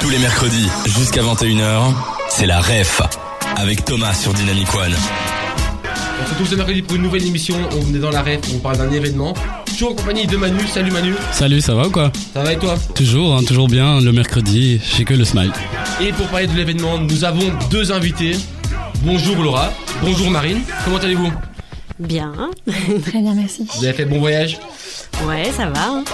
Tous les mercredis, jusqu'à 21h, c'est la REF, avec Thomas sur Dynamic One. On se retrouve ce mercredi pour une nouvelle émission. On est dans la ref, on parle d'un événement. Toujours en compagnie de Manu. Salut Manu. Salut, ça va ou quoi Ça va et toi Toujours, hein, toujours bien, le mercredi, j'ai que le smile. Et pour parler de l'événement, nous avons deux invités. Bonjour Laura. Bonjour Marine. Comment allez-vous Bien. Très bien, merci. Vous avez fait bon voyage Ouais, ça va. hein.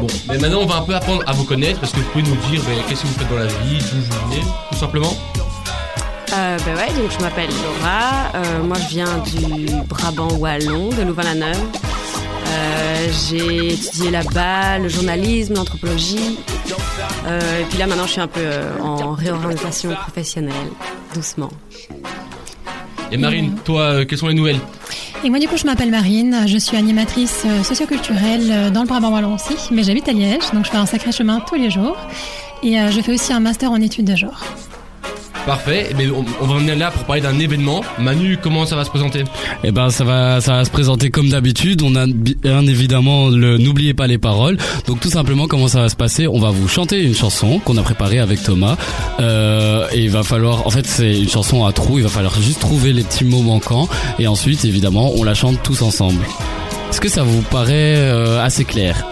Bon, mais maintenant on va un peu apprendre à vous connaître. Est-ce que vous pouvez nous dire ben, qu'est-ce que vous faites dans la vie, d'où vous venez, tout simplement Euh, bah ouais, donc je m'appelle Laura. Euh, moi, je viens du Brabant wallon, de Louvain-la-Neuve. Euh, j'ai étudié là-bas le journalisme, l'anthropologie. Euh, et puis là, maintenant, je suis un peu en réorientation professionnelle, doucement. Et Marine, toi, quelles sont les nouvelles? Et moi, du coup, je m'appelle Marine. Je suis animatrice euh, socioculturelle euh, dans le Brabant Wallon aussi, mais j'habite à Liège, donc je fais un sacré chemin tous les jours. Et euh, je fais aussi un master en études de genre. Parfait. Ben, on, on va venir là pour parler d'un événement. Manu, comment ça va se présenter? Eh ben ça va, ça va se présenter comme d'habitude. On a bien évidemment le n'oubliez pas les paroles. Donc tout simplement comment ça va se passer? On va vous chanter une chanson qu'on a préparée avec Thomas. Euh, et il va falloir, en fait c'est une chanson à trous. Il va falloir juste trouver les petits mots manquants. Et ensuite évidemment on la chante tous ensemble. Est-ce que ça vous paraît euh, assez clair?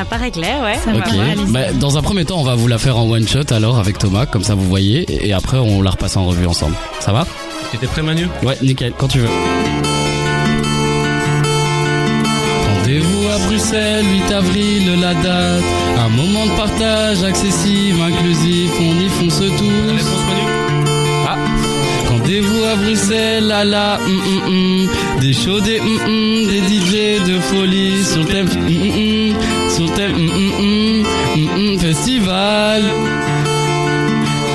Ça paraît clair, ouais. Ça va, Ok. ouais, allez-y. Bah, dans un premier temps, on va vous la faire en one shot alors avec Thomas, comme ça vous voyez, et après on la repasse en revue ensemble. Ça va? Tu étais prêt Manu? Ouais, nickel, quand tu veux. Rendez-vous à Bruxelles, 8 avril, la date. Un moment de partage, accessible, inclusif, on y fonce La tous. réponse Manu? Rendez-vous à Bruxelles, à la hum, hum. Des shows, des hum, des DJ de folie sur le thème festival.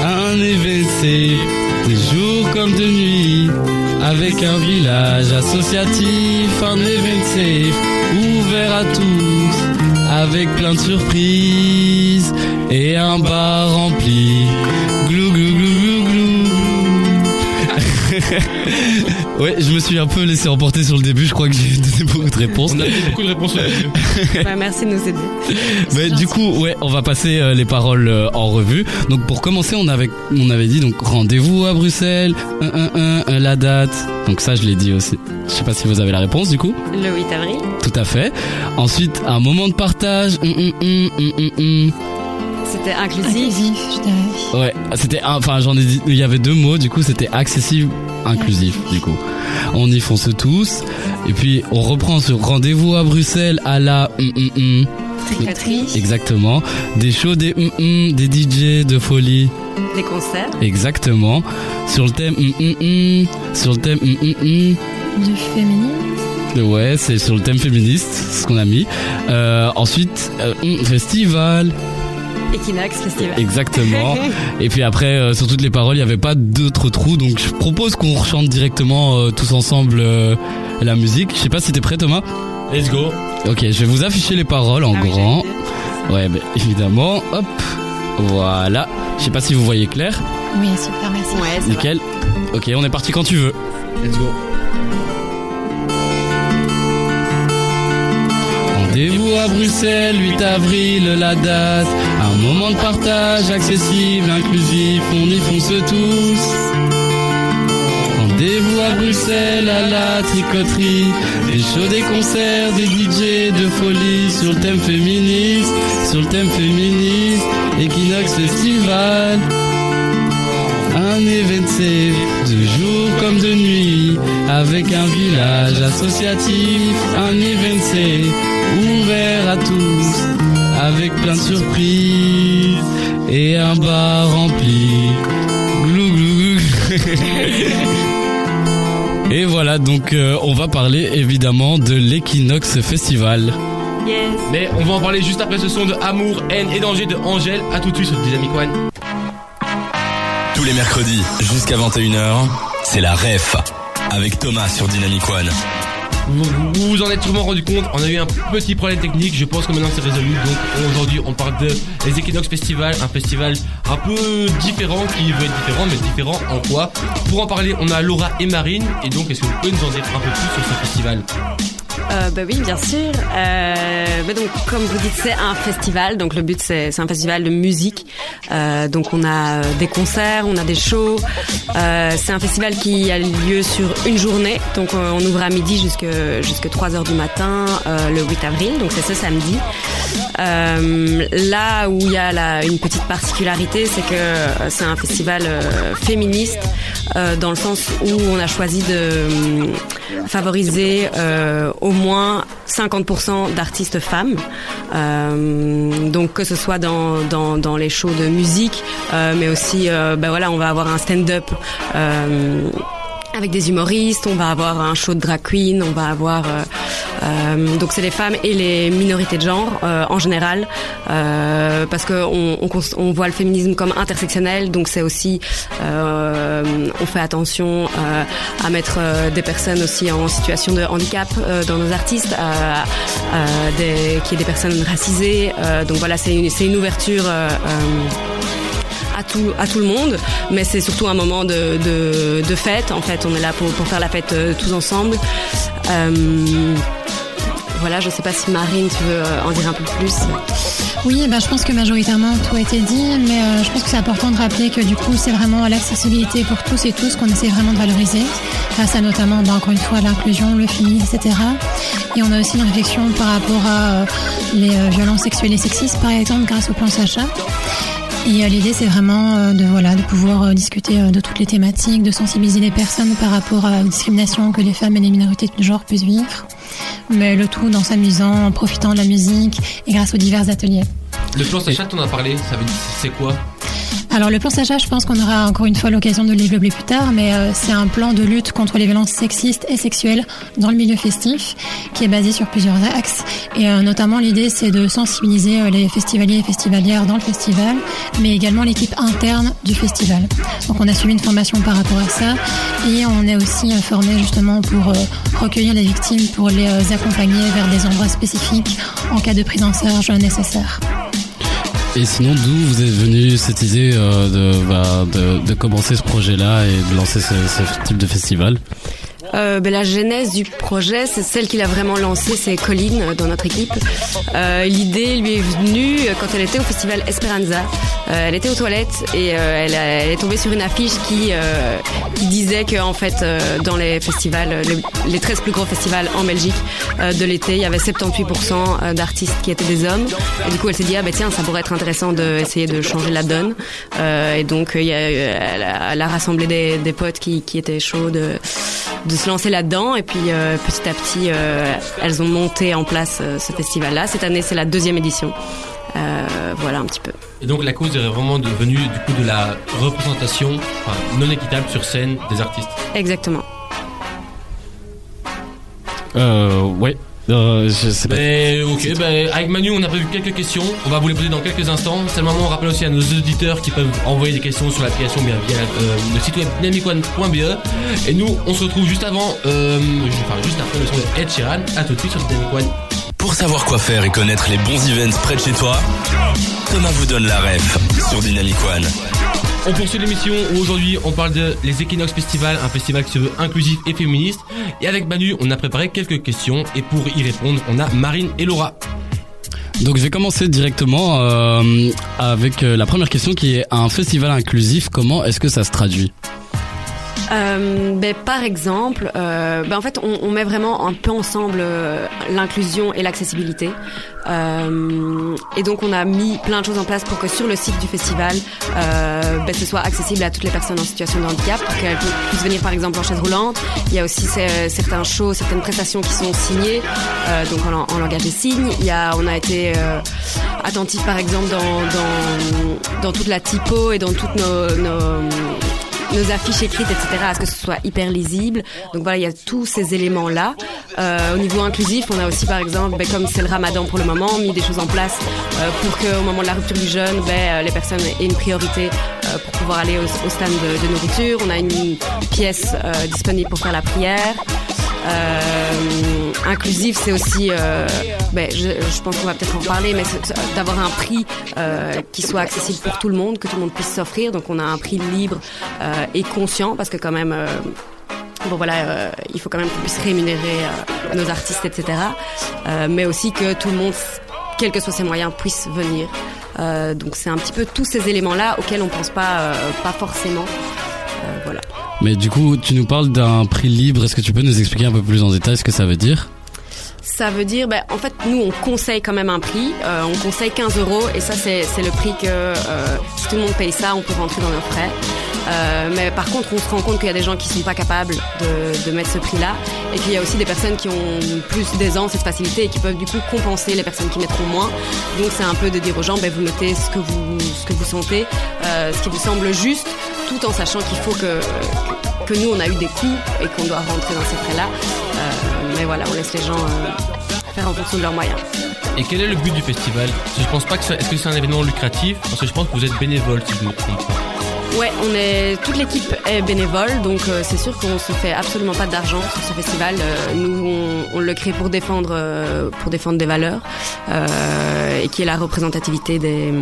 Un événement, des jours comme de nuit, avec un village associatif, un événement safe, ouvert à tous, avec plein de surprises et un bar ouais, je me suis un peu laissé emporter sur le début. Je crois que j'ai donné beaucoup de réponses. On a eu beaucoup de réponses. Bah, merci de nous aider. Mais du coup, ouais, on va passer euh, les paroles euh, en revue. Donc pour commencer, on avait on avait dit donc rendez-vous à Bruxelles, un, un, un, un, la date. Donc ça, je l'ai dit aussi. Je sais pas si vous avez la réponse du coup. Le 8 avril. Tout à fait. Ensuite, un moment de partage. hum, hum, hum. C'était inclusif. Inclusif, je dirais. Ouais, c'était un- enfin j'en ai dit il y avait deux mots du coup c'était accessible inclusif du coup. On y fonce tous et puis on reprend sur rendez-vous à Bruxelles à la hum, hum. Tricoterie. exactement des shows des hum, hum, des DJ de folie Des concerts. exactement sur le thème hum. sur le thème. Du féminin. Ouais, c'est sur le thème féministe, ce qu'on a mis. Euh, ensuite, euh, festival, Equinox Festival. exactement. Et puis après, euh, sur toutes les paroles, il n'y avait pas d'autres trous, donc je propose qu'on rechante directement euh, tous ensemble euh, la musique. Je sais pas si t'es prêt, Thomas. Let's go. Ok, je vais vous afficher les paroles en Ah oui, grand. Ouais, bah, évidemment. Hop, voilà. Je sais pas si vous voyez clair. Oui, super, merci. Ouais, va. Nickel. Ok, on est parti quand tu veux. Let's go. Rendez-vous à Bruxelles, 8 avril, la date. Un moment de partage accessible, inclusif, on y fonce tous. Rendez-vous à Bruxelles, à la tricoterie. Des shows, des concerts, des DJ de folie sur le thème féministe, sur le thème féministe. Equinox Festival. Un événement de jour comme de nuit, avec un village associatif. Un événement à tous, avec plein de surprises et un bar rempli. Glou glou glou. Et voilà, donc euh, on va parler évidemment de l'Equinox Festival. Yes. Mais on va en parler juste après ce son de Amour, haine et danger de Angèle. À tout de suite sur Dynamic One. Tous les mercredis, jusqu'à 21h, c'est la REF, avec Thomas sur Dynamic One. Vous, vous en êtes sûrement rendu compte, on a eu un petit problème technique, je pense que maintenant c'est résolu. Donc aujourd'hui on parle de les Equinox Festival, un festival un peu différent qui veut être différent, mais différent en quoi? Pour en parler, on a Laura et Marine, et donc est-ce que vous pouvez nous en dire un peu plus sur ce festival? Euh, bah oui, bien sûr. Euh, bah donc, comme vous dites, c'est un festival. Donc, le but, c'est, un festival de musique. Euh, donc, on a des concerts, on a des shows. Euh, c'est un festival qui a lieu sur une journée. Donc, euh, on ouvre à midi jusque jusque 3 heures du matin euh, le 8 avril. Donc, c'est ce samedi. Euh, là où il y a la, une petite particularité, c'est que euh, c'est un festival euh, féministe euh, dans le sens où on a choisi de euh, favoriser euh, au moins 50% d'artistes femmes. Euh, donc que ce soit dans, dans, dans les shows de musique, euh, mais aussi, euh, ben voilà, on va avoir un stand-up. Avec des humoristes, on va avoir un show de drag queen, on va avoir euh, euh, donc c'est les femmes et les minorités de genre euh, en général euh, parce que on, on, voit le féminisme comme intersectionnel donc c'est aussi euh, on fait attention à mettre des personnes aussi en situation de handicap dans nos artistes des, qui est des personnes racisées donc voilà c'est une, c'est une ouverture à tout, à tout le monde, mais c'est surtout un moment de, de, fête. En fait, on est là pour, pour faire la fête euh, tous ensemble. Euh, voilà, je sais pas si Marine, tu veux euh, en dire un peu plus. Oui, ben, je pense que majoritairement tout a été dit, mais je pense que c'est important de rappeler que du coup c'est vraiment l'accessibilité pour tous et tous qu'on essaie vraiment de valoriser, grâce à notamment, ben, encore une fois, l'inclusion, le féminisme, etc. Et on a aussi une réflexion par rapport à les violences sexuelles et sexistes, par exemple, grâce au plan Sacha. Et euh, l'idée, c'est vraiment euh, de voilà de pouvoir euh, discuter de toutes les thématiques, de sensibiliser les personnes par rapport à- aux discriminations que les femmes et les minorités de genre puissent vivre, mais le tout dans s'amusant, en profitant de la musique et grâce aux divers ateliers. Le plan Sacha, t'en as parlé, ça veut dire c'est quoi? Alors le plan Sacha, je pense qu'on aura encore une fois l'occasion de le développer plus tard, mais euh, c'est un plan de lutte contre les violences sexistes et sexuelles dans le milieu festif, qui est basé sur plusieurs axes. Et euh, notamment l'idée, c'est de sensibiliser euh, les festivaliers et festivalières dans le festival, mais également l'équipe interne du festival. Donc on a suivi une formation par rapport à ça, et on est aussi formé justement pour recueillir les victimes, pour les accompagner vers des endroits spécifiques en cas de prise en charge nécessaire. Et sinon, d'où vous êtes venu cette idée euh, de, bah, de, de commencer ce projet-là et de lancer ce, ce type de festival? Euh, ben, la genèse du projet, c'est celle qu'il a vraiment lancée, c'est Colline euh, dans notre équipe. Euh, L'idée lui est venue euh, quand elle était au festival Esperanza. Euh, elle était aux toilettes et euh, elle, est tombée sur une affiche qui, qui disait que en fait dans les festivals, les, les 13 plus gros festivals en Belgique de l'été, il y avait 78% d'artistes qui étaient des hommes. Et du coup, elle s'est dit ah ben tiens, ça pourrait être intéressant d'essayer de changer la donne. Et donc, elle, a, elle a rassemblé des, potes qui, étaient chauds de se lancer là-dedans. Et puis, euh, petit à petit, euh, elles ont monté en place euh, ce festival-là. Cette année, c'est la deuxième édition. Euh, voilà un petit peu. Et donc la cause est vraiment devenue du coup de la représentation enfin, non équitable sur scène des artistes. Exactement. Euh, ouais. Euh, je sais pas. Mais ok, ben, avec Manu on a prévu quelques questions, on va vous les poser dans quelques instants. C'est le moment, on rappelle aussi à nos auditeurs qui peuvent envoyer des questions sur l'application bien via euh, le site web dynamicone.be. Et nous on se retrouve juste avant, euh, enfin juste après le son de Ed Sheeran, à tout de suite sur Dynamic One. Pour savoir quoi faire et connaître les bons events près de chez toi, Thomas vous donne la ref sur Dynamic One. On poursuit l'émission où aujourd'hui on parle de les Equinox Festival, un festival qui se veut inclusif et féministe. Et avec Manu, on a préparé quelques questions et pour y répondre, on a Marine et Laura. Donc je vais commencer directement euh, avec euh, la première question qui est un festival inclusif. Comment est-ce que ça se traduit? Euh, ben, par exemple, euh, ben, en fait, on, on met vraiment un peu ensemble euh, l'inclusion et l'accessibilité. Euh, et donc, on a mis plein de choses en place pour que sur le site du festival, euh, ben, ce soit accessible à toutes les personnes en situation de handicap, pour qu'elles puissent venir, par exemple, en chaise roulante. Il y a aussi certains shows, certaines prestations qui sont signées, donc en, lang- en langage des signes. Il y a, on a été attentif, par exemple, dans, dans, dans toute la typo et dans toutes nos, nos nos affiches écrites, etc., à ce que ce soit hyper lisible. Donc voilà, il y a tous ces éléments-là. Euh, au niveau inclusif, on a aussi, par exemple, ben, comme c'est le ramadan pour le moment, mis des choses en place euh, pour qu'au moment de la rupture du jeûne, ben, euh, les personnes aient une priorité euh, pour pouvoir aller au, au stand de, de nourriture. On a une pièce euh, disponible pour faire la prière. Euh, inclusif, c'est aussi, euh, ben, je, je pense qu'on va peut-être en parler, mais d'avoir un prix euh, qui soit accessible pour tout le monde, que tout le monde puisse s'offrir. Donc on a un prix libre euh, et conscient, parce que quand même, euh, bon voilà, euh, il faut quand même qu'on puisse rémunérer euh, nos artistes, etc. Euh, mais aussi que tout le monde, quels que soient ses moyens, puisse venir. Euh, donc c'est un petit peu tous ces éléments-là auxquels on pense pas, pas forcément. Mais du coup, tu nous parles d'un prix libre. Est-ce que tu peux nous expliquer un peu plus en détail ce que ça veut dire? Ça veut dire, ben, en fait, nous, on conseille quand même un prix. Euh, on conseille 15 euros et ça, c'est le prix que euh, si tout le monde paye ça, on peut rentrer dans nos frais. Euh, mais par contre, on se rend compte qu'il y a des gens qui sont pas capables de, de mettre ce prix-là. Et puis, il y a aussi des personnes qui ont plus d'aisance et de facilité et qui peuvent du coup compenser les personnes qui mettront moins. Donc, c'est un peu de dire aux gens, ben, vous mettez ce que vous, ce que vous sentez, ce qui vous semble juste, tout en sachant qu'il faut que, que nous, on a eu des coûts et qu'on doit rentrer dans ces frais-là. Euh, mais voilà, on laisse les gens euh, faire en fonction de leurs moyens. Et quel est le but du festival? Parce que Je pense pas que ça- est-ce que c'est un événement lucratif? Parce que je pense que vous êtes bénévole si je ne me trompe pas. Ouais, on est toute l'équipe est bénévole, donc euh, c'est sûr qu'on se fait absolument pas d'argent sur ce festival. Nous, on, on le crée pour défendre pour défendre des valeurs et qui est la représentativité des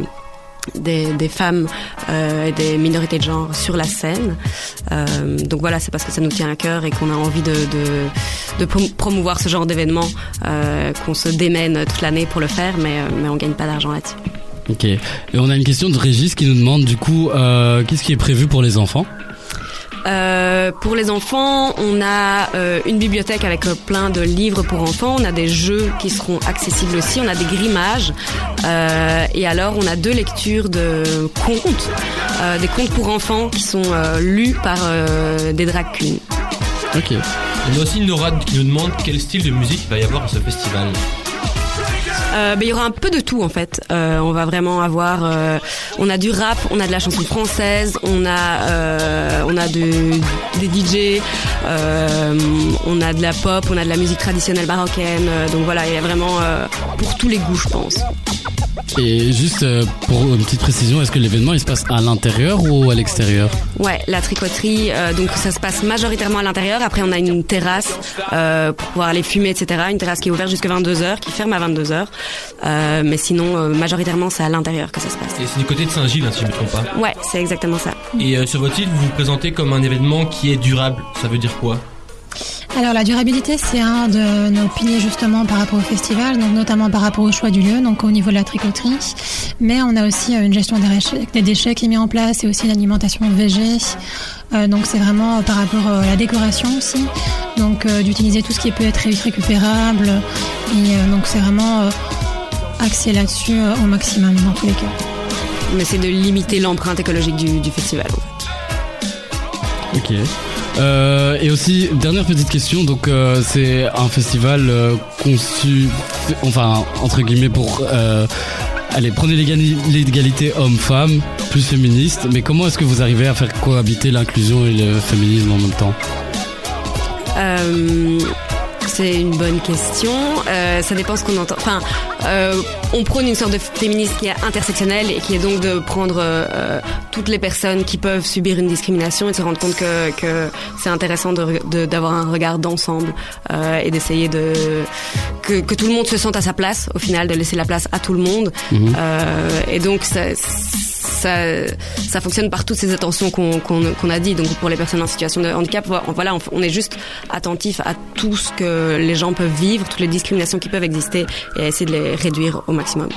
des, femmes euh, et des minorités de genre sur la scène. Euh, donc voilà, c'est parce que ça nous tient à cœur et qu'on a envie de, de, de prom- promouvoir ce genre d'événement euh, qu'on se démène toute l'année pour le faire, mais, mais on gagne pas d'argent là-dessus. Ok. Et on a une question de Régis qui nous demande du coup, qu'est-ce qui est prévu pour les enfants? Euh, pour les enfants, on a euh, une bibliothèque avec euh, plein de livres pour enfants. On a des jeux qui seront accessibles aussi. On a des grimages. Et alors, on a deux lectures de contes, des contes pour enfants qui sont lus par des drag. Ok. On a aussi Nora qui nous demande quel style de musique il va y avoir à ce festival. Euh, il y aura un peu de tout en fait. Euh, on va vraiment avoir, euh, on a du rap, on a de la chanson française, on a, euh, on a de, des DJ, euh, on a de la pop, on a de la musique traditionnelle marocaine. Euh, donc voilà, il y a vraiment pour tous les goûts, je pense. Et juste euh, pour une petite précision, est-ce que l'événement il se passe à l'intérieur ou à l'extérieur Ouais, la tricoterie, euh, donc ça se passe majoritairement à l'intérieur. Après, on a une terrasse euh, pour pouvoir aller fumer, etc. Une terrasse qui est ouverte jusqu'à 22 h qui ferme à 22 h Euh, mais sinon, euh, majoritairement, c'est à l'intérieur que ça se passe. Et c'est du côté de Saint-Gilles, hein, si je ne me trompe pas. Ouais, c'est exactement ça. Et euh, sur votre site, vous vous présentez comme un événement qui est durable. Ça veut dire quoi? Alors la durabilité, c'est un de nos piliers justement par rapport au festival, donc notamment par rapport au choix du lieu, donc au niveau de la tricoterie. Mais on a aussi euh, une gestion des déchets, des déchets qui est mise en place et aussi une alimentation végé. Euh, donc c'est vraiment par rapport euh, à la décoration aussi, donc euh, d'utiliser tout ce qui peut être ré- récupérable. Et euh, donc c'est vraiment axé là-dessus au maximum dans tous les cas. On essaie de limiter l'empreinte écologique du, du festival. Ok. Euh, et aussi dernière petite question. Donc euh, c'est un festival euh, conçu, enfin entre guillemets pour euh, allez l'égali- l'égalité homme-femme plus féministe. Mais comment est-ce que vous arrivez à faire cohabiter l'inclusion et le féminisme en même temps? Euh, c'est une bonne question. Euh, ça dépend ce qu'on entend. Enfin, euh, on prône une sorte de féminisme qui est intersectionnel et qui est donc de prendre euh, toutes les personnes qui peuvent subir une discrimination et de se rendre compte que, que c'est intéressant d'avoir un regard d'ensemble et d'essayer de que, que tout le monde se sente à sa place. Au final, de laisser la place à tout le monde. Mhm. Et donc ça, ça, ça fonctionne par toutes ces attentions qu'on a dit. Donc pour les personnes en situation de handicap, vo- voilà, on, on est juste attentif à tout ce que les gens peuvent vivre, toutes les discriminations qui peuvent exister et à essayer de les réduire au maximum.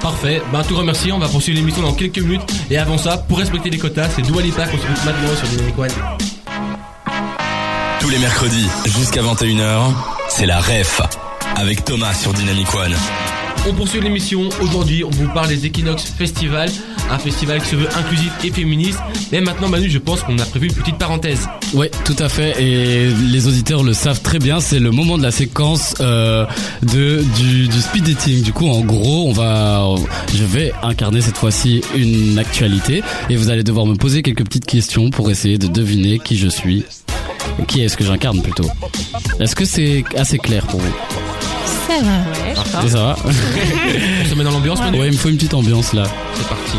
Parfait. Ben, tout remercie. On va poursuivre l'émission dans quelques minutes. Et avant ça, pour respecter les quotas, c'est Dua Lipa qu'on s'écoute maintenant sur Dynamic One. Tous les mercredis jusqu'à 21h, c'est la REF avec Thomas sur Dynamic One. On poursuit l'émission. Aujourd'hui, on vous parle des Equinox Festival, un festival qui se veut inclusif et féministe. Mais maintenant, Manu, je pense qu'on a prévu une petite parenthèse. Ouais, tout à fait. Et les auditeurs le savent très bien. C'est le moment de la séquence euh, de du, du speed dating. Du coup, en gros, on va, je vais incarner cette fois-ci une actualité et vous allez devoir me poser quelques petites questions pour essayer de deviner qui je suis. Qui est-ce que j'incarne plutôt? Est-ce que c'est assez clair pour vous? Ça va. Et Ça va On se met dans l'ambiance, Manu Ouais, il me faut une petite ambiance là. C'est parti.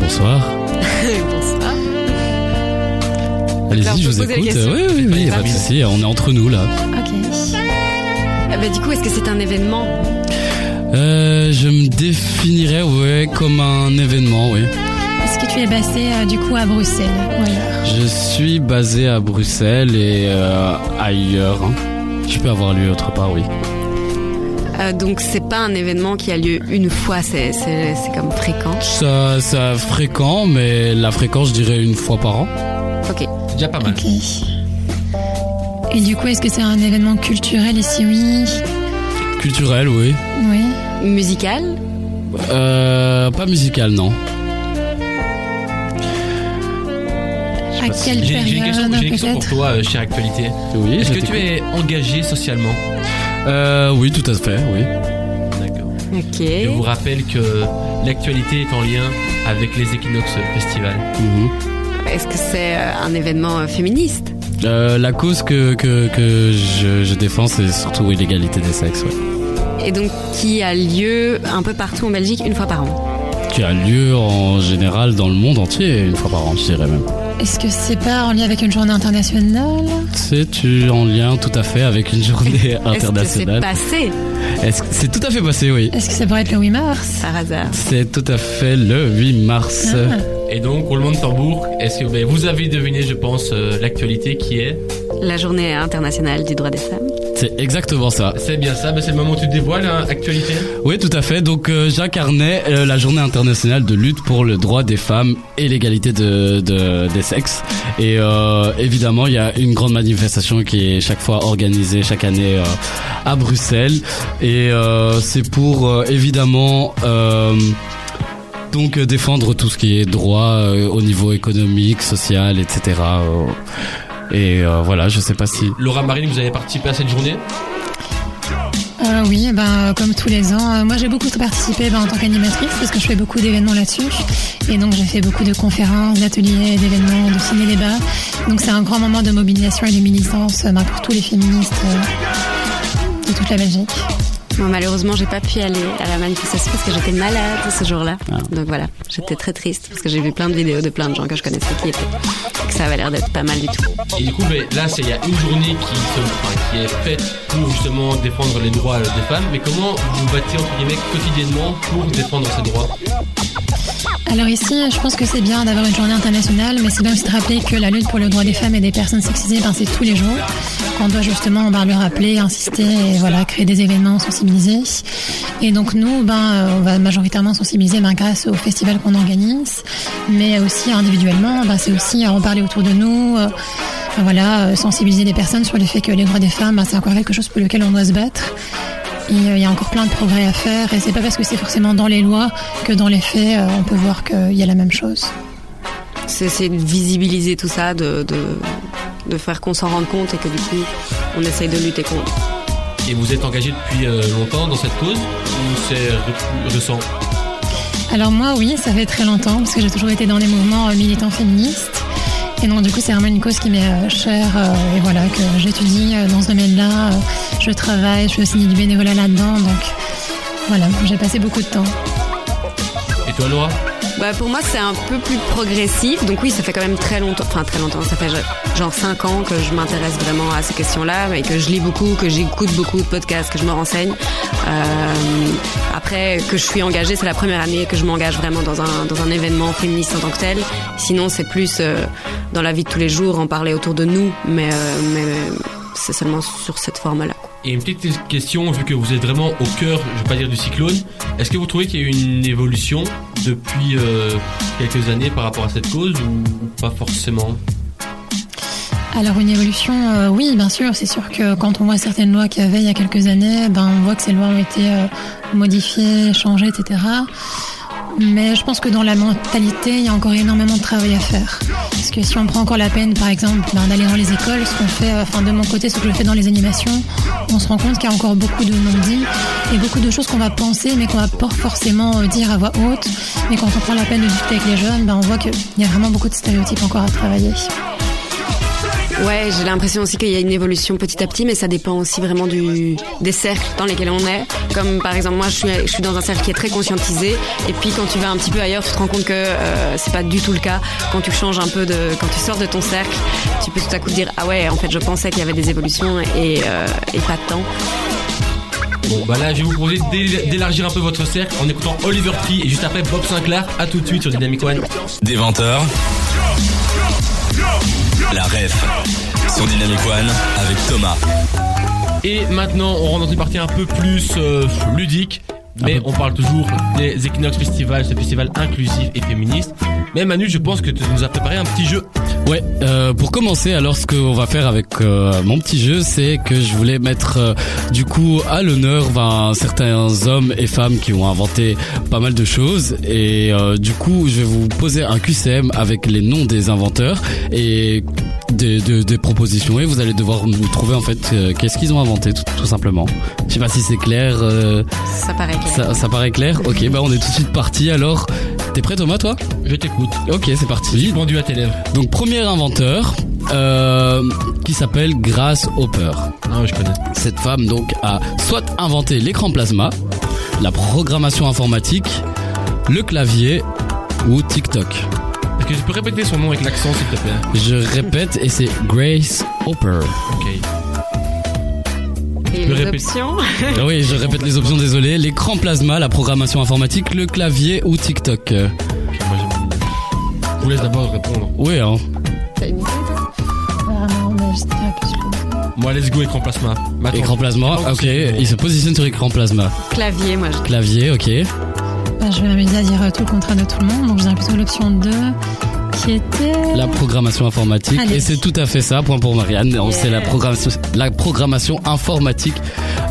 Bonsoir. Bonsoir. Alors, Allez-y, je vous poser écoute. Oui, oui, oui, y a pas de souci. On est entre nous là. Ok. Eh ben, du coup, est-ce que c'est un événement? Euh, je me définirais ouais comme un événement, oui. Que tu es basé euh, du coup à Bruxelles ailleurs Je suis basé à Bruxelles et euh, ailleurs. hein. Je peux avoir lieu autre part, oui. Euh, donc c'est pas un événement qui a lieu une fois, c'est c'est- c'est comme fréquent? Ça, ça fréquent, mais la fréquence, je dirais une fois par an. Ok. C'est déjà pas mal. Et du coup, est-ce que c'est un événement culturel ici Oui? Culturel, oui. Oui. Musical? Euh, pas musical, non. À quelle J'ai j'ai une question, période j'ai une question pour toi, euh, chère actualité. Oui. Est-ce que tu es engagé socialement Euh, oui, tout à fait, oui. D'accord. Ok. Je vous rappelle que l'actualité est en lien avec les Equinox Festival. Mhm. Est-ce que c'est euh, un événement euh, féministe? Euh, la cause que, que, que je, je défends, c'est surtout l'égalité des sexes, ouais. Et donc qui a lieu un peu partout en Belgique une fois par an? Qui a lieu en général dans le monde entier, une fois par an, je dirais même. Est-ce que c'est pas en lien avec une journée internationale? C'est en lien tout à fait avec une journée Est-ce que c'est internationale. passé? Est-ce que c'est tout à fait passé, oui. Est-ce que ça pourrait être le 8 mars? Par hasard C'est tout à fait le 8 mars. Ah. Et donc, roulement de tambour, est-ce que ben, vous avez deviné, je pense, euh, l'actualité qui est? La journée internationale du droit des femmes. C'est exactement ça. C'est bien ça, c'est le moment où tu dévoiles hein, actualité. Oui, tout à fait. Donc, euh, j'incarnais euh, la journée internationale de lutte pour le droit des femmes et l'égalité de, de- des sexes. Et euh, évidemment, il y a une grande manifestation qui est chaque fois organisée chaque année à Bruxelles. Et c'est pour évidemment donc défendre tout ce qui est droit au niveau économique, social, etc. et euh, voilà, je sais pas si Laura Marine, vous avez participé à cette journée Euh, oui, ben, euh, comme tous les ans. Euh, moi, j'ai beaucoup participé ben, en tant qu'animatrice parce que je fais beaucoup d'événements là-dessus. Et donc, j'ai fait beaucoup de conférences, d'ateliers, d'événements, de ciné-débats. Donc, c'est un grand moment de mobilisation et de militance ben, pour tous les féministes euh, de toute la Belgique. Moi, malheureusement, j'ai pas pu aller à la manifestation parce que j'étais malade ce jour-là. Ah. Donc voilà, j'étais très triste parce que j'ai vu plein de vidéos de plein de gens que je connaissais qui étaient. et que ça avait l'air d'être pas mal du tout. Et du coup, ben, là, c'est- il y a une journée qui, se, enfin, qui est faite pour justement défendre les droits euh, des femmes. Mais comment vous battez, entre guillemets, quotidiennement pour défendre ces droits? Alors ici, je pense que c'est bien d'avoir une journée internationale, mais c'est bien aussi de rappeler que la lutte pour le droit des femmes et des personnes sexisées, ben, c'est tous les jours. Qu'on doit justement ben, le rappeler, insister et voilà, créer des événements, Et donc nous, ben, euh, on va majoritairement sensibiliser ben, grâce au festival qu'on organise, mais aussi individuellement, ben, c'est aussi en parler autour de nous. euh, ben, voilà, euh, sensibiliser les personnes sur le fait que les droits des femmes, ben, c'est encore quelque chose pour lequel on doit se battre. Il y a encore plein de progrès à faire et c'est pas parce que c'est forcément dans les lois que dans les faits on peut voir qu'il y a la même chose. C'est de visibiliser tout ça, de, de faire qu'on s'en rende compte et que du coup, on essaye de lutter contre. Et vous êtes engagé depuis euh, longtemps dans cette cause Ou c'est re- récent Alors moi oui, ça fait très longtemps parce que j'ai toujours été dans les mouvements euh, militants féministes. Et donc du coup c'est vraiment une cause qui m'est euh, chère euh, et voilà que j'étudie euh, dans ce domaine-là, euh, je travaille, je fais aussi du bénévolat là-dedans donc voilà, j'ai passé beaucoup de temps. Et toi, Laura? Bah, pour moi, c'est un peu plus progressif. Donc oui, ça fait quand même très longtemps, enfin très longtemps, ça fait genre 5 ans que je m'intéresse vraiment à ces questions-là et que je lis beaucoup, que j'écoute beaucoup de podcasts, que je me renseigne. Euh, après, que je suis engagée, c'est la première année que je m'engage vraiment dans un, dans un événement féministe en tant que tel. Sinon, c'est plus euh, dans la vie de tous les jours, en parler autour de nous, mais, euh, mais c'est seulement sur cette forme-là. Et une petite question, vu que vous êtes vraiment au cœur, je vais pas dire du cyclone, est-ce que vous trouvez qu'il y a eu une évolution depuis euh, quelques années par rapport à cette cause ou pas forcément Alors une évolution, euh, oui, bien sûr. C'est sûr que quand on voit certaines lois qu'il y avait il y a quelques années, ben on voit que ces lois ont été euh, modifiées, changées, etc. Mais je pense que dans la mentalité, il y a encore énormément de travail à faire. Parce que si on prend encore la peine, par exemple, ben, d'aller dans les écoles, ce qu'on fait, euh, enfin de mon côté, ce que je fais dans les animations, on se rend compte qu'il y a encore beaucoup de non-dits et beaucoup de choses qu'on va penser, mais qu'on va pas forcément euh, dire à voix haute. Mais quand on prend la peine de discuter avec les jeunes, ben, on voit qu'il y a vraiment beaucoup de stéréotypes encore à travailler. Ouais, j'ai l'impression aussi qu'il y a une évolution petit à petit, mais ça dépend aussi vraiment du, des cercles dans lesquels on est. Comme par exemple, moi, je suis, je suis dans un cercle qui est très conscientisé, et puis quand tu vas un petit peu ailleurs, tu te rends compte que euh, c'est pas du tout le cas. Quand tu changes un peu de, quand tu sors de ton cercle, tu peux tout à coup te dire ah ouais, en fait, je pensais qu'il y avait des évolutions et, euh, et pas de temps. Bon, bah là, je vais vous proposer d'é- d'élargir un peu votre cercle en écoutant Oliver Tree et juste après Bob Sinclair. À tout de suite sur Dynamic One. Des 20h. La ref sur Dynamic One avec Thomas. Et maintenant, on rentre dans une partie un peu plus euh, ludique. Mais on parle toujours des Equinox Festival, ce festival inclusif et féministe. Mais Manu, je pense que tu nous as préparé un petit jeu. Ouais, euh, pour commencer, alors ce qu'on va faire avec euh, mon petit jeu, c'est que je voulais mettre euh, du coup à l'honneur ben, certains hommes et femmes qui ont inventé pas mal de choses. Et euh, du coup, je vais vous poser un QCM avec les noms des inventeurs et des, des- des propositions. Et vous allez devoir nous trouver en fait euh, qu'est-ce qu'ils ont inventé, tout, tout simplement. Je sais pas si c'est clair. euh, Ça paraît clair. ça, ça paraît clair? Ok, bah on est tout de suite parti. Alors, t'es prêt Thomas, toi Je t'écoute. Ok, c'est parti. Vendu à tes lèvres. Donc premier inventeur euh, qui s'appelle Grace Hopper. Ah, je connais. Cette femme donc a soit inventé l'écran plasma, la programmation informatique, le clavier ou TikTok. Est-ce que tu peux répéter son nom avec l'accent, s'il te plaît? Je répète et c'est Grace Hopper. Ok. Les options Ah oui, je répète les options, désolé. L'écran plasma, la programmation informatique, le clavier ou TikTok. Euh, Ok, moi. Je vous laisse d'abord répondre. Oui, hein. T'as une idée, toi? Peux- Moi, let's go, écran plasma. Maintenant. Écran plasma, Ah, ok. Il se positionne sur écran plasma. Clavier, moi je Clavier, ok. Bah, je vais m'amuser à dire euh, tout le contraire de tout le monde, donc je dirais plutôt l'option 2 qui était. La programmation informatique. Allez. Et c'est tout à fait ça, point pour Marianne. Yeah. C'est la programmation, la programmation informatique.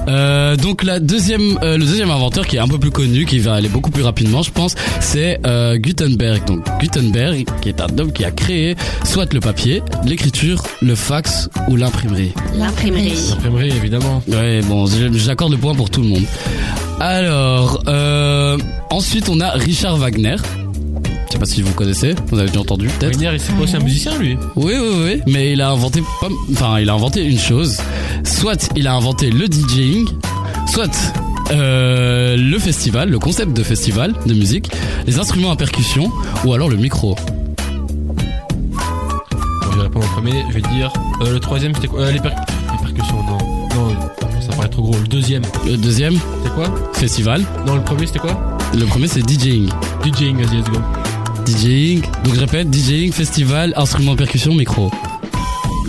Euh, donc la deuxième, euh, le deuxième inventeur qui est un peu plus connu, qui va aller beaucoup plus rapidement, je pense, c'est euh, Gutenberg. Donc Gutenberg, qui est un homme qui a créé soit le papier, l'écriture, le fax ou l'imprimerie. L'imprimerie. L'imprimerie, évidemment. Ouais, bon, j'accorde le point pour tout le monde. Alors, euh, ensuite on a Richard Wagner. Je sais pas si vous connaissez, vous avez déjà entendu peut-être. Wagner, c'est pas aussi un musicien, lui Oui, oui, oui, mais il a inventé pas, enfin, il a inventé une chose. Soit il a inventé le DJing, soit euh, le festival, le concept de festival de musique, les instruments à percussion, ou alors le micro. Bon, je vais répondre en premier. Je vais dire. Euh, le troisième, c'était quoi euh, les, per- les percussions, non. Non, ça paraît trop gros. Le deuxième, Le deuxième, c'était quoi festival. Non, le premier, c'était quoi Le premier, c'est DJing. DJing, vas-y, let's go. DJing. Donc je répète, DJing, festival, instrument à percussion, micro.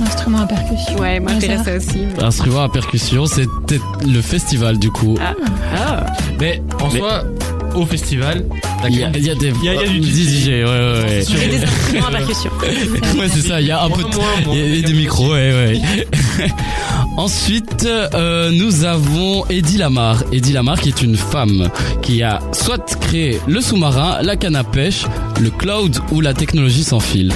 Instrument à percussion. Ouais, moi ça. aussi. mais- Instrument à percussion, c'était le festival du coup. Ah. Ah. Mais en Mais- soi, au festival, Il y a, il y a des Il y a- il y a du DJ, ouais, ouais, ouais. Sûr. Et des instruments à percussion. Ouais, c'est ça, il y a un peu de... Moins, moins, Il y a des micros, ouais, ouais. Ensuite, euh, nous avons Eddie Lamar. Eddie Lamar qui est une femme qui a soit créé le sous-marin, la canne à pêche, le cloud ou la technologie sans fil.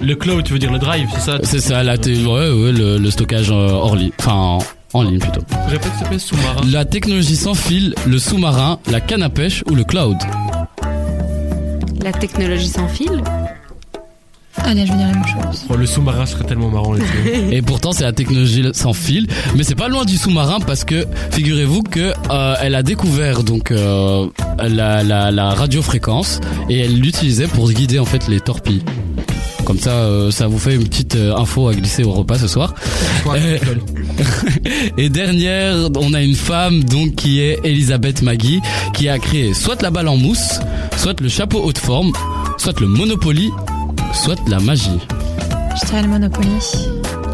Le cloud, tu veux dire le drive, c'est ça? C'est ça, la té- ouais, ouais, le, le stockage euh, hors ligne, enfin en, en ligne plutôt. Répète, s'il te plaît, sous-marin. La technologie sans fil, le sous-marin, la canne à pêche ou le cloud? La technologie sans fil? Allez, je vais dire la même chose. Oh, le sous-marin serait tellement marrant, les gars. Et pourtant c'est la technologie sans fil, mais c'est pas loin du sous-marin parce que figurez-vous que euh, elle a découvert donc euh, la, la, la radiofréquence et elle l'utilisait pour guider en fait les torpilles. Comme ça, euh, ça vous fait une petite euh, info à glisser au repas ce soir. Euh. Et dernière, on a une femme donc qui est Elisabeth Maggie, qui a créé soit la balle en mousse, soit le chapeau haute forme, soit le Monopoly, soit la magie. Je dirais le Monopoly.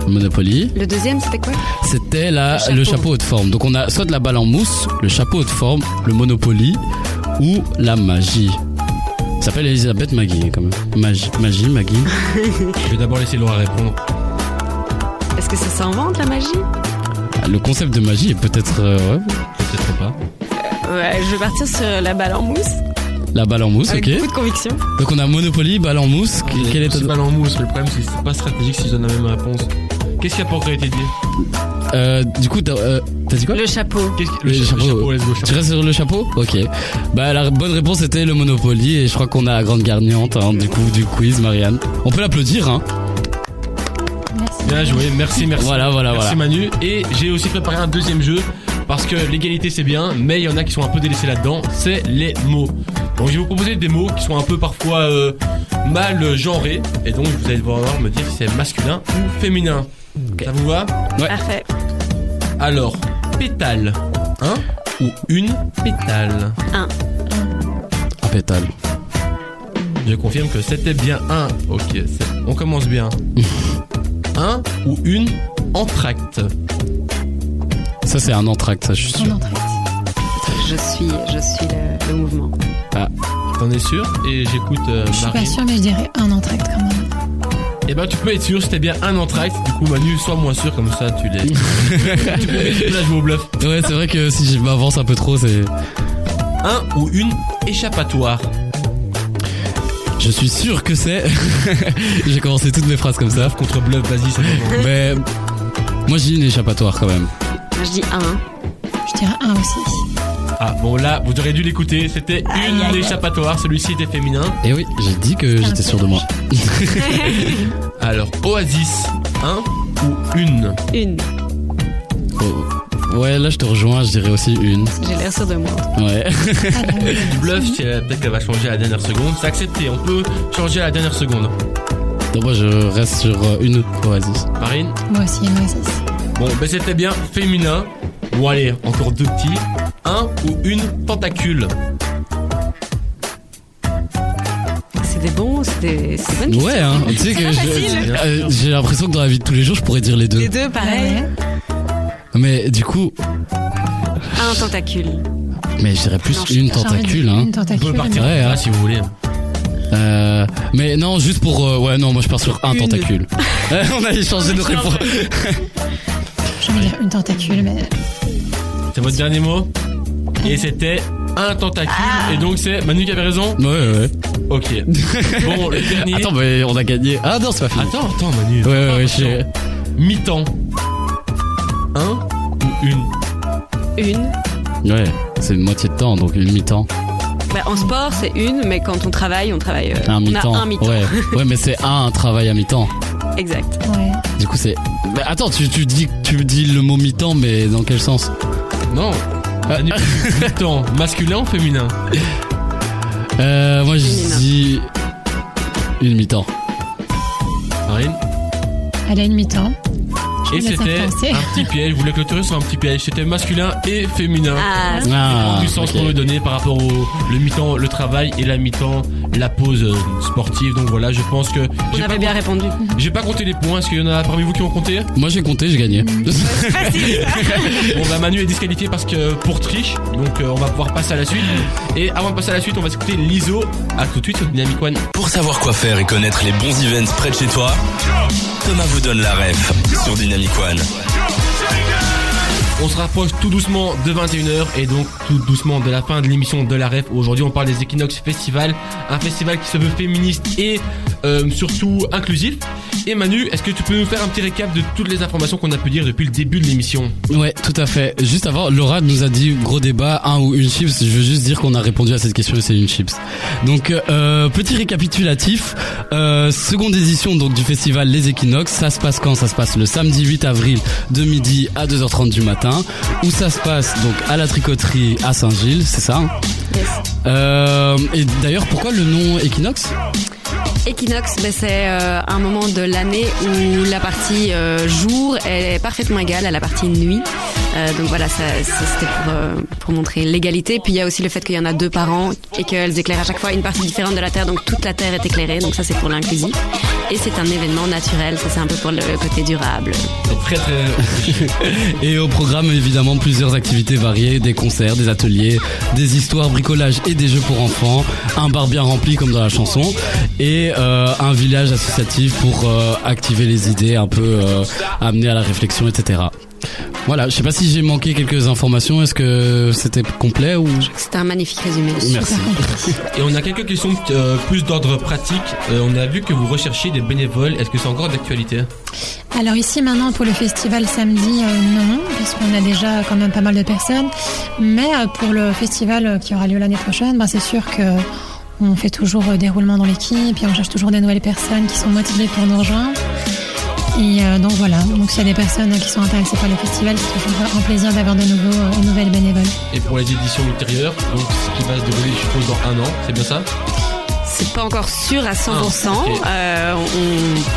Monopoly. Le deuxième, c'était quoi? C'était la, Le chapeau. le chapeau haute forme. Donc on a soit de la balle en mousse, le chapeau haute forme, le Monopoly ou la magie. Ça s'appelle Elisabeth Maggie quand même. Magie, magie, Maggie. Je vais d'abord laisser Laura répondre. Est-ce que ça s'invente la magie? Le concept de magie est peut-être euh, ouais, Peut-être pas. Ouais, je vais partir sur la balle en mousse. La balle en mousse, Avec ok. beaucoup de conviction. Donc on a Monopoly, balle en mousse. Quelle est ta... C'est pas en mousse, le problème c'est que c'est pas stratégique si je donne la même réponse. Qu'est-ce qui a pas encore été dit Euh, du coup, t'as euh, t'as dit quoi? Le chapeau. Le cha- chapeau. let's go, Tu chapeau. restes sur le chapeau? Ok. Bah la bonne réponse était le Monopoly et je crois qu'on a la grande gagnante hein, du coup du quiz, Marianne. On peut l'applaudir, hein. Merci. Bien joué, merci, merci. Voilà, voilà, Merci voilà. Manu. Et j'ai aussi préparé un deuxième jeu parce que l'égalité c'est bien, mais il y en a qui sont un peu délaissés là-dedans. C'est les mots. Donc je vais vous proposer des mots qui sont un peu parfois euh, mal genrés, et donc vous allez devoir me dire si c'est masculin ou féminin. Ça vous va? Parfait. Alors, pétale Un ou une pétale? Un. Un pétale. Je confirme que c'était bien un. Ok, c'est- on commence bien. un ou une entracte? Ça, c'est un entracte, ça, je suis sûr. entrée. Je suis, je suis le, le mouvement. T'en es sûr Et j'écoute euh, Je suis pas sûre, mais je dirais un entracte quand même. Eh ben tu peux être sûr, c'était bien un entracte. Du coup Manu, sois moins sûr comme ça, tu l'es. tu peux tu peux la jouer au bluff. Ouais, c'est vrai que si je m'avance un peu trop, c'est. Un ou une échappatoire. Je suis sûr que c'est. J'ai commencé toutes mes phrases comme ça. Contre bluff, vas-y, c'est bon. Mais. Moi, j'ai une échappatoire quand même. Moi, je dis un. Je dirais un aussi. Ah bon là, vous auriez dû l'écouter, c'était une échappatoire, celui-ci était féminin. Et oui, j'ai dit que j'étais sûr de moi. Alors, Oasis, un ou une Une. Oh. Ouais, là, je te rejoins, je dirais aussi une. J'ai l'air sûr de moi. Ouais. Oui. Du bluff, c'est- peut-être qu'elle va changer à la dernière seconde. C'est accepté, on peut changer à la dernière seconde. Donc, moi, je reste sur euh, une Oasis. Marine Moi aussi, une oasis. Bon, ben c'était bien féminin. Bon allez, encore deux petits. Un ou une tentacule. C'est des bons, c'est des, c'est des bonnes Ouais, hein. Tu sais que je- euh, j'ai l'impression que dans la vie de tous les jours, je pourrais dire les deux. Les deux, pareil. Mais du coup, Un tentacule. mais je dirais plus Non, je- une J'ai envie de tentacule, hein. Une On tentacule. peut partir Ouais, là hein. si vous voulez. Euh, mais non, juste pour. euh, ouais, non, moi je pars sur un Une. tentacule. On a échangé nos réponses. J'ai envie de dire une tentacule, mais C'est votre dernier mot? Et c'était un tentacule. Et donc c'est Manu qui avait raison Ouais, ouais, ouais. Ok. Bon, le dernier. Attends, mais on a gagné. Ah non, c'est pas fini. attends, attends, Manu. Ouais, ouais, ouais, je Mi-temps. Un ou une? Une. Ouais, c'est une moitié de temps, donc une mi-temps. Bah, en sport, c'est une, mais quand on travaille, on travaille. euh, Un on mi-temps. a un mi-temps. Ouais, ouais, mais c'est un, un travail à mi-temps. Exact. ouais. Du coup, c'est. Mais attends, tu, tu dis tu dis le mot mi-temps, mais dans quel sens? Non. Manu, mi-temps. Masculin ou féminin Euh, moi je Féminin. dis une mi-temps. Marine Elle a une mi-temps. Je Et laisse c'était influencer. un petit piège. Vous voulez clôturer sur un petit piège? C'était masculin et féminin. Ah, Ah, du sens ok. qu'on veut donner par rapport au le mi-temps le travail et la mi-temps la pause euh, sportive. Donc voilà je pense que on avait bien répondu. j'ai pas compté les points. Est-ce qu'il y en a parmi vous qui ont compté? Moi j'ai compté, j'ai gagné. bon bah Manu est disqualifié parce que pour triche. Donc euh, on va pouvoir passer à la suite. Et avant de passer à la suite on va écouter l'ISO à tout de suite sur Dynamic One. Pour savoir quoi faire et connaître les bons events près de chez toi, Thomas vous donne la ref sur Dynamic One. On se rapproche tout doucement de 21h et donc tout doucement de la fin de l'émission de la REF. Aujourd'hui, on parle des Equinox Festival, un festival qui se veut féministe et euh, surtout inclusif. Et Manu, est-ce que tu peux nous faire un petit récap de toutes les informations qu'on a pu dire depuis le début de l'émission Ouais, tout à fait. Juste avant, Laura nous a dit gros débat, un ou une chips. Je veux juste dire qu'on a répondu à cette question et c'est une chips. Donc, euh, petit récapitulatif. Euh, seconde édition donc du festival Les Équinoxes. Ça se passe quand? Ça se passe le samedi 8 avril de midi à 2h30 du matin. Où ça se passe donc à la tricoterie à Saint-Gilles, c'est ça hein? Yes. euh, Et d'ailleurs, pourquoi le nom Equinox Equinox, ben, c'est euh, un moment de l'année où la partie euh, jour est parfaitement égale à la partie nuit. Euh, donc voilà, c'était pour, pour montrer l'égalité. Puis il y a aussi le fait qu'il y en a deux par an et qu'elles éclairent à chaque fois une partie différente de la Terre. Donc toute la Terre est éclairée. Donc ça, c'est pour l'inclusif. Et c'est un événement naturel. Ça, c'est un peu pour le côté durable. Très très... Et au programme, évidemment, plusieurs activités variées, des concerts, des ateliers, des histoires, bricolage et des jeux pour enfants, un bar bien rempli comme dans la chanson, et euh, un village associatif pour euh, activer les idées, un peu euh, amener à la réflexion, etc. Voilà, je sais pas si j'ai manqué quelques informations, est-ce que c'était complet ou... C'était un magnifique résumé. Merci. Et on a quelques questions euh, plus d'ordre pratique. Euh, on a vu que vous recherchiez des bénévoles. Est-ce que c'est encore d'actualité? Alors ici maintenant pour le festival samedi, euh, non, parce qu'on a déjà quand même pas mal de personnes. Mais euh, pour le festival qui aura lieu l'année prochaine, ben, c'est sûr que on fait toujours euh, des roulements dans l'équipe et on cherche toujours des nouvelles personnes qui sont motivées pour nous rejoindre. Et donc voilà, donc s'il y a des personnes qui sont intéressées par le festival, c'est toujours un plaisir d'avoir de nouveaux euh, nouvelles bénévoles. Et pour les éditions ultérieures, donc ce qui va se dérouler, je suppose, dans un an, c'est bien ça? C'est pas encore sûr à 100%. Ah. Euh,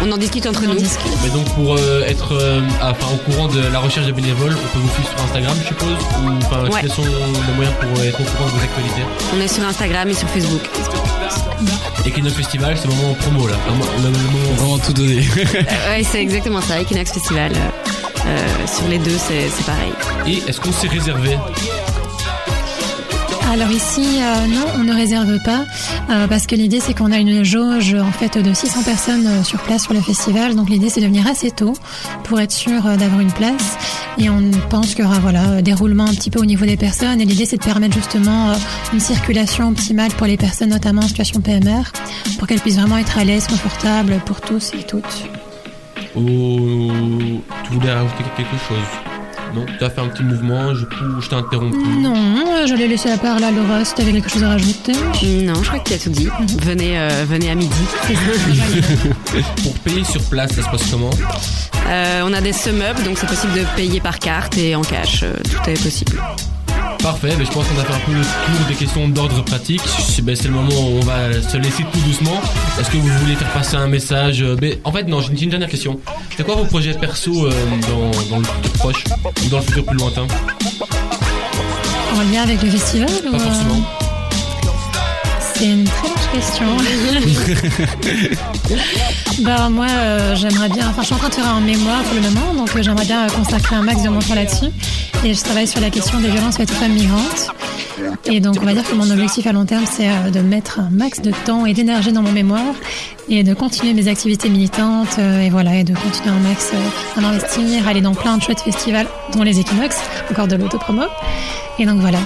on, on en discute entre On en nous. discute. Mais donc pour euh, être euh, enfin, au courant de la recherche de bénévoles, on peut vous suivre sur Instagram, je suppose Ou enfin, Ouais. quels sont les moyens pour être au courant de vos actualités? On est sur Instagram et sur Facebook. Equinox Festival, c'est le moment promo là. Le, moment Vraiment tout donner. Euh, ouais, c'est exactement ça. Equinox Festival. sur les deux, c'est pareil. Et est-ce qu'on s'est réservé? Alors ici, euh, non, on ne réserve pas euh, parce que l'idée c'est qu'on a une jauge en fait de 600 personnes euh, sur place sur le festival. Donc l'idée c'est de venir assez tôt pour être sûr d'avoir une place. Et on pense qu'il y aura voilà des roulements un petit peu au niveau des personnes. Et l'idée c'est de permettre justement une circulation optimale pour les personnes notamment en situation PMR pour qu'elles puissent vraiment être à l'aise, confortables pour tous et toutes. Ou tu voulais rajouter quelque chose? Non Tu as fait un petit mouvement, je, je t'ai interrompu. Non, euh, je l'ai laissé à part là, Laura, si t'avais quelque chose à rajouter. Non, je crois que tu as tout dit. Venez, euh, venez à midi. Pour payer sur place, ça se passe comment Euh, on a des sum-up, donc c'est possible de payer par carte et en cash. euh, tout est possible. Parfait, mais je pense qu'on a fait un peu le tour des questions d'ordre pratique. C'est ben, c'est le moment où on va se laisser tout doucement. Est-ce que vous voulez faire passer un message euh, ben, En fait, non, j'ai une dernière question. C'est quoi vos projets perso euh, dans, dans le futur proche ou dans le futur plus lointain? En lien avec le festival Pas euh, forcément. C'est une très large question. bah moi euh, j'aimerais bien, enfin je suis en train de faire un mémoire pour le moment, donc euh, j'aimerais bien consacrer un max de mon temps là-dessus. Et je travaille sur la question des violences faites aux femmes migrantes. Et donc on va dire que mon objectif à long terme c'est euh, de mettre un max de temps et d'énergie dans mon mémoire et de continuer mes activités militantes euh, et voilà et de continuer un max euh, à m'investir, aller dans plein de chouettes festivals, dont les Equinox, encore de l'autopromo. Et donc voilà.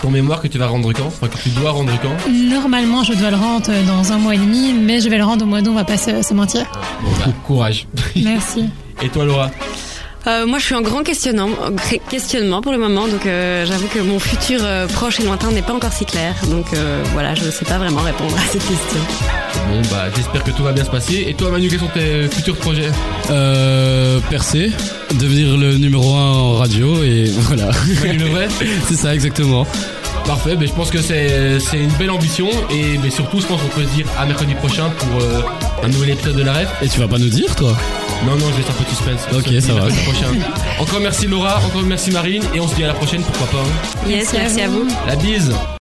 Ton mémoire que tu vas rendre quand? Enfin, que tu dois rendre quand? Normalement, je dois le rendre dans un mois et demi, mais je vais le rendre au mois d'août, on va pas se, se mentir. Bon, bah, courage. Merci. Et toi, Laura? Euh, moi, je suis en grand questionnement, questionnement pour le moment, donc euh, j'avoue que mon futur euh, proche et lointain n'est pas encore si clair. Donc euh, voilà, je ne sais pas vraiment répondre à cette question. Bon, bah, j'espère que tout va bien se passer. Et toi, Manu, quels sont tes futurs projets? Euh, percer, devenir le numéro 1 en radio et voilà. Manu C'est ça exactement. Parfait, ben, je pense que c'est c'est une belle ambition et mais surtout je pense qu'on peut se dire à mercredi prochain pour euh, un nouvel épisode de la ref. Et tu vas pas nous dire toi? Non non, je laisse un peu de suspense. Ok, On se dit ça va. prochain. Encore merci Laura, encore merci Marine et on se dit à la prochaine pourquoi pas. hein. Yes, merci à vous. La bise